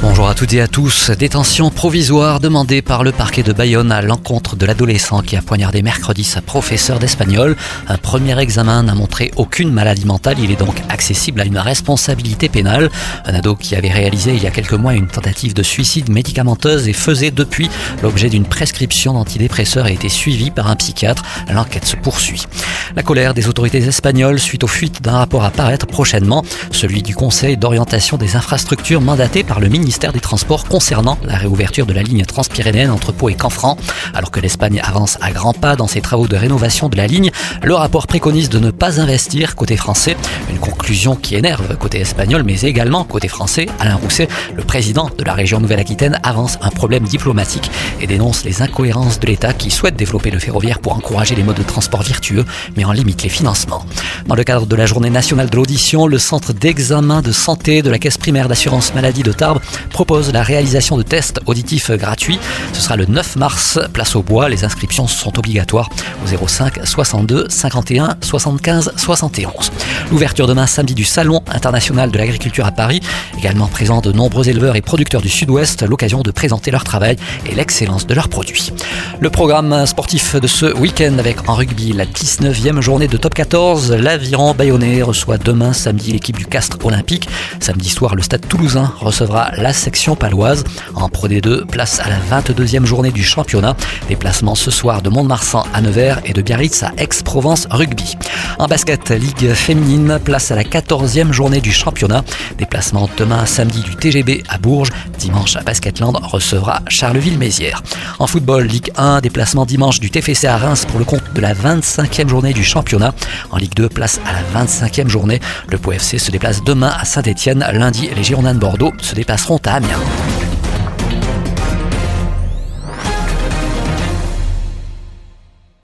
Bonjour à toutes et à tous. Détention provisoire demandée par le parquet de Bayonne à l'encontre de l'adolescent qui a poignardé mercredi sa professeure d'espagnol. Un premier examen n'a montré aucune maladie mentale. Il est donc accessible à une responsabilité pénale. Un ado qui avait réalisé il y a quelques mois une tentative de suicide médicamenteuse et faisait depuis l'objet d'une prescription d'antidépresseurs a été suivi par un psychiatre. L'enquête se poursuit. La colère des autorités espagnoles suite aux fuites d'un rapport à paraître prochainement, celui du Conseil d'orientation des infrastructures mandaté par le ministre ministère des Transports concernant la réouverture de la ligne transpyrénéenne entre Pau et Canfranc. Alors que l'Espagne avance à grands pas dans ses travaux de rénovation de la ligne, le rapport préconise de ne pas investir côté français. Une conclusion qui énerve côté espagnol, mais également côté français. Alain Rousset, le président de la région Nouvelle-Aquitaine, avance un problème diplomatique et dénonce les incohérences de l'État qui souhaite développer le ferroviaire pour encourager les modes de transport virtueux, mais en limite les financements. Dans le cadre de la journée nationale de l'audition, le centre d'examen de santé de la caisse primaire d'assurance maladie de Tarbes propose la réalisation de tests auditifs gratuits. Ce sera le 9 mars, place au bois. Les inscriptions sont obligatoires au 05 62 51 75 71. L'ouverture demain samedi du Salon international de l'agriculture à Paris, également présent de nombreux éleveurs et producteurs du Sud-Ouest, l'occasion de présenter leur travail et l'excellence de leurs produits. Le programme sportif de ce week-end avec en rugby la 19e journée de top 14, l'aviron bayonnais reçoit demain samedi l'équipe du Castre olympique. Samedi soir, le stade toulousain recevra la section paloise. En Pro D2, place à la 22e journée du championnat. Déplacement ce soir de Mont-de-Marsan à Nevers et de Biarritz à Aix-Provence Rugby. En basket, Ligue féminine, place à la 14e journée du championnat. Déplacement demain samedi du TGB à Bourges. Dimanche Basketland recevra Charleville-Mézières. En football, Ligue 1, déplacement dimanche du TFC à Reims pour le compte de la 25e journée du championnat. En Ligue 2, place à la 25e journée. Le POFC se déplace demain à Saint-Etienne. Lundi, les Girondins de Bordeaux se dépasseront à Amiens.